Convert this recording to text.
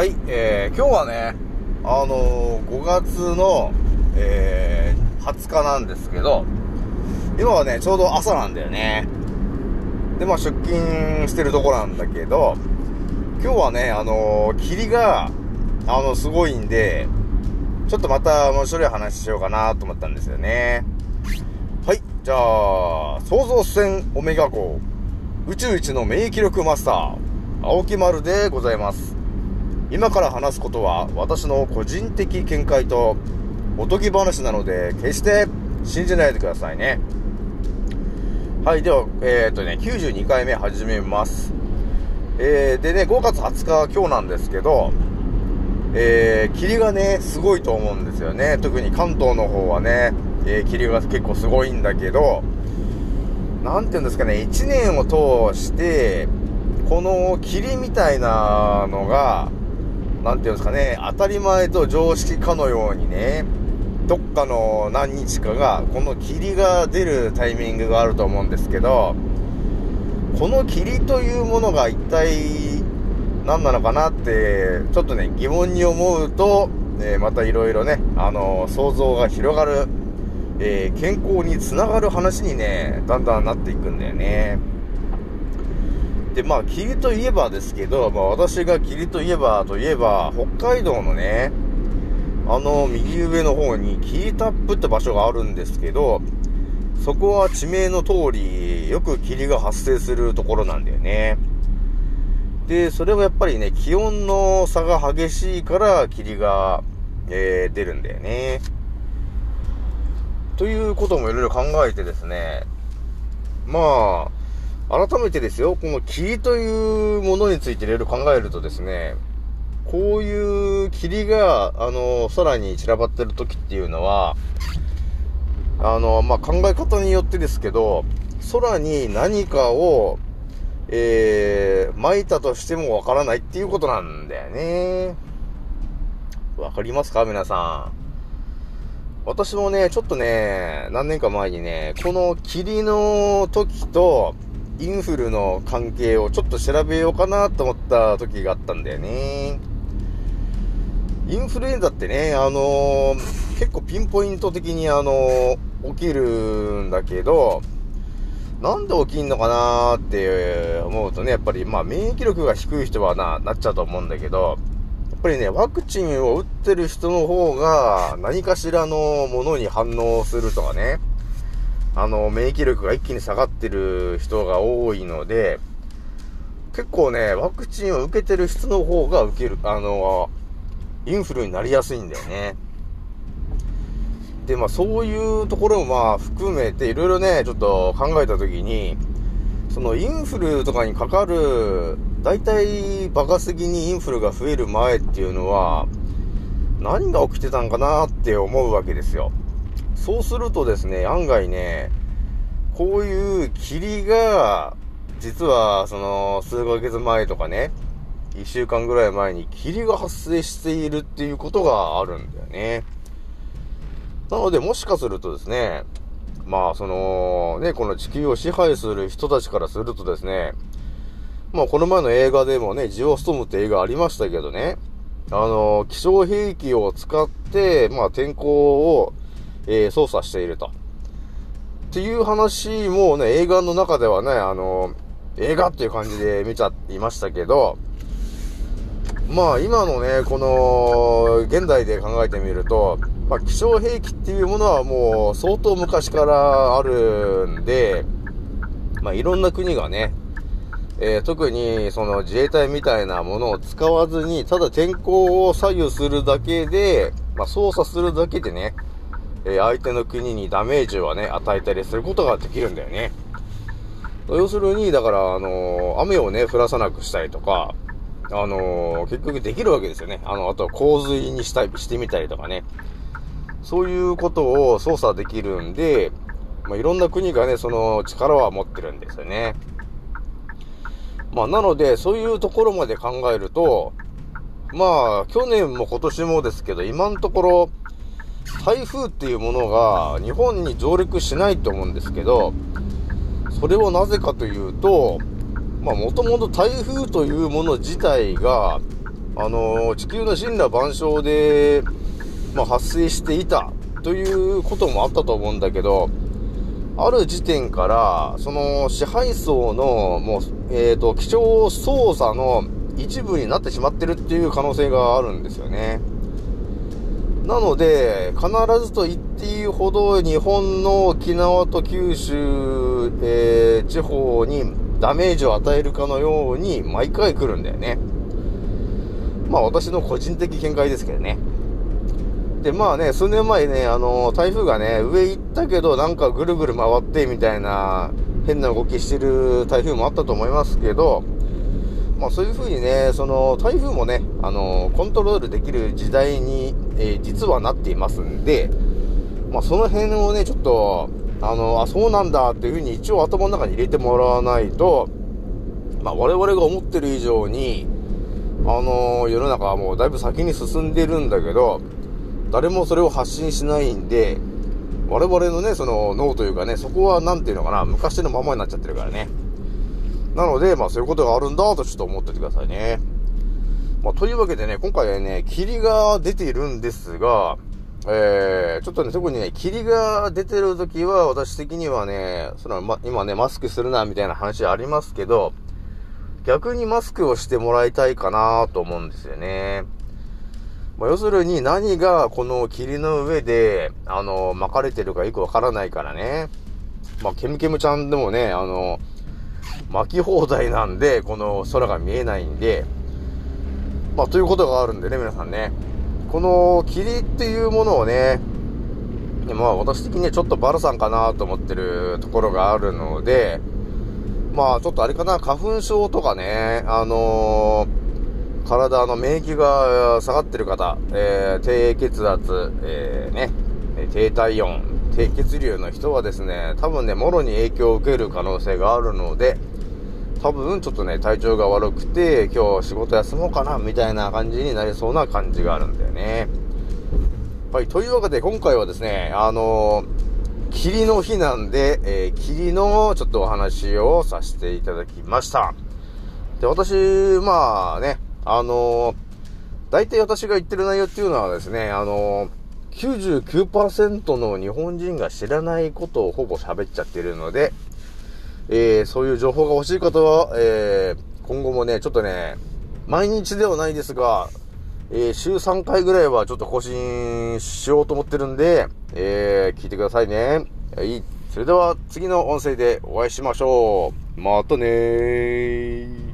はい、えー、今日はね、あのー、5月の、えー、20日なんですけど、今はね、ちょうど朝なんだよね。で、まあ出勤してるとこなんだけど、今日はね、あのー、霧が、あの、すごいんで、ちょっとまた面白い話しようかなと思ったんですよね。はい、じゃあ、創造船オメガ号、宇宙一の免疫力マスター、青木丸でございます。今から話すことは私の個人的見解とおとぎ話なので決して信じないでくださいね。はい、では、えっ、ー、とね、92回目始めます。えー、でね、5月20日今日なんですけど、えー、霧がね、すごいと思うんですよね。特に関東の方はね、えー、霧が結構すごいんだけど、なんていうんですかね、1年を通して、この霧みたいなのが、なんていうんですかね、当たり前と常識かのようにね、どっかの何日かが、この霧が出るタイミングがあると思うんですけど、この霧というものが一体何なのかなって、ちょっとね、疑問に思うと、えー、またいろいろね、あのー、想像が広がる、えー、健康につながる話にね、だんだんなっていくんだよね。で、まあ、霧といえばですけど、まあ、私が霧といえば、といえば、北海道のね、あの、右上の方に、霧タップって場所があるんですけど、そこは地名の通り、よく霧が発生するところなんだよね。で、それはやっぱりね、気温の差が激しいから、霧が、えー、出るんだよね。ということもいろいろ考えてですね、まあ、改めてですよ、この霧というものについていろいろ考えるとですね、こういう霧が、あの、空に散らばってる時っていうのは、あの、まあ、考え方によってですけど、空に何かを、えー、撒いたとしてもわからないっていうことなんだよね。わかりますか皆さん。私もね、ちょっとね、何年か前にね、この霧の時と、インフルの関係をちょっと調べようかなと思った時があったんだよね。インフルエンザってね、あのー、結構ピンポイント的にあのー、起きるんだけど、なんで起きんのかなーって思うとね、やっぱりまあ免疫力が低い人はな、なっちゃうと思うんだけど、やっぱりね、ワクチンを打ってる人の方が何かしらのものに反応するとかね、あの、免疫力が一気に下がってる人が多いので、結構ね、ワクチンを受けてる人の方が受ける、あの、インフルになりやすいんだよね。で、まあそういうところもまあ含めていろいろね、ちょっと考えたときに、そのインフルとかにかかる、大体バカすぎにインフルが増える前っていうのは、何が起きてたんかなって思うわけですよ。そうするとですね、案外ね、こういう霧が、実はその数ヶ月前とかね、一週間ぐらい前に霧が発生しているっていうことがあるんだよね。なのでもしかするとですね、まあそのね、この地球を支配する人たちからするとですね、まあこの前の映画でもね、ジオストームって映画ありましたけどね、あの、気象兵器を使って、まあ天候を、えー、操作していると。っていう話もね、映画の中ではね、あの、映画っていう感じで見ちゃいましたけど、まあ今のね、この、現代で考えてみると、まあ気象兵器っていうものはもう相当昔からあるんで、まあいろんな国がね、えー、特にその自衛隊みたいなものを使わずに、ただ天候を左右するだけで、まあ操作するだけでね、え、相手の国にダメージをね、与えたりすることができるんだよね。要するに、だから、あの、雨をね、降らさなくしたりとか、あの、結局できるわけですよね。あの、あとは洪水にしたり、してみたりとかね。そういうことを操作できるんで、まあ、いろんな国がね、その力は持ってるんですよね。まあ、なので、そういうところまで考えると、まあ、去年も今年もですけど、今のところ、台風っていうものが日本に上陸しないと思うんですけど、それはなぜかというと、まあもともと台風というもの自体が、あの、地球の神羅万象で、まあ、発生していたということもあったと思うんだけど、ある時点から、その支配層の、もう、えっ、ー、と、気象操作の一部になってしまってるっていう可能性があるんですよね。なので、必ずと言っていいほど日本の沖縄と九州、えー、地方にダメージを与えるかのように毎回来るんだよね。まあ私の個人的見解ですけどね。で、まあね、数年前ね、あの、台風がね、上行ったけど、なんかぐるぐる回ってみたいな、変な動きしてる台風もあったと思いますけど、まあそういう風にね、その、台風もね、あの、コントロールできる時代に、えー、実はなっていますんで、まあその辺をね、ちょっと、あの、あ、そうなんだっていう風に一応頭の中に入れてもらわないと、まあ我々が思ってる以上に、あの世の中はもうだいぶ先に進んでるんだけど、誰もそれを発信しないんで、我々のね、その脳というかね、そこは何ていうのかな、昔のままになっちゃってるからね。なので、まあそういうことがあるんだとちょっと思っててくださいね。まあというわけでね、今回はね、霧が出ているんですが、えー、ちょっとね、特にね、霧が出てる時は、私的にはね、その、ま、今ね、マスクするな、みたいな話ありますけど、逆にマスクをしてもらいたいかなと思うんですよね。まあ、要するに何がこの霧の上で、あの、巻かれてるかよくわからないからね。まあ、ケムケムちゃんでもね、あの、巻き放題なんで、この空が見えないんで、まあ、ということがあるんでね、皆さんね。この霧っていうものをね、まあ、私的にはちょっとバルさんかなと思ってるところがあるので、まあ、ちょっとあれかな、花粉症とかね、あのー体の免疫が下がってる方、えー、低血圧、えー、ね、低体温、低血流の人はですね、多分ね、もろに影響を受ける可能性があるので、多分ちょっとね、体調が悪くて、今日仕事休もうかな、みたいな感じになりそうな感じがあるんだよね。はい、というわけで今回はですね、あのー、霧の日なんで、えー、霧のちょっとお話をさせていただきました。で、私、まあね、あのー、大体私が言ってる内容っていうのはですね、あのー、99%の日本人が知らないことをほぼ喋っちゃってるので、えー、そういう情報が欲しい方は、えー、今後もね、ちょっとね、毎日ではないですが、えー、週3回ぐらいはちょっと更新しようと思ってるんで、えー、聞いてくださいね。はい。それでは次の音声でお会いしましょう。またねー。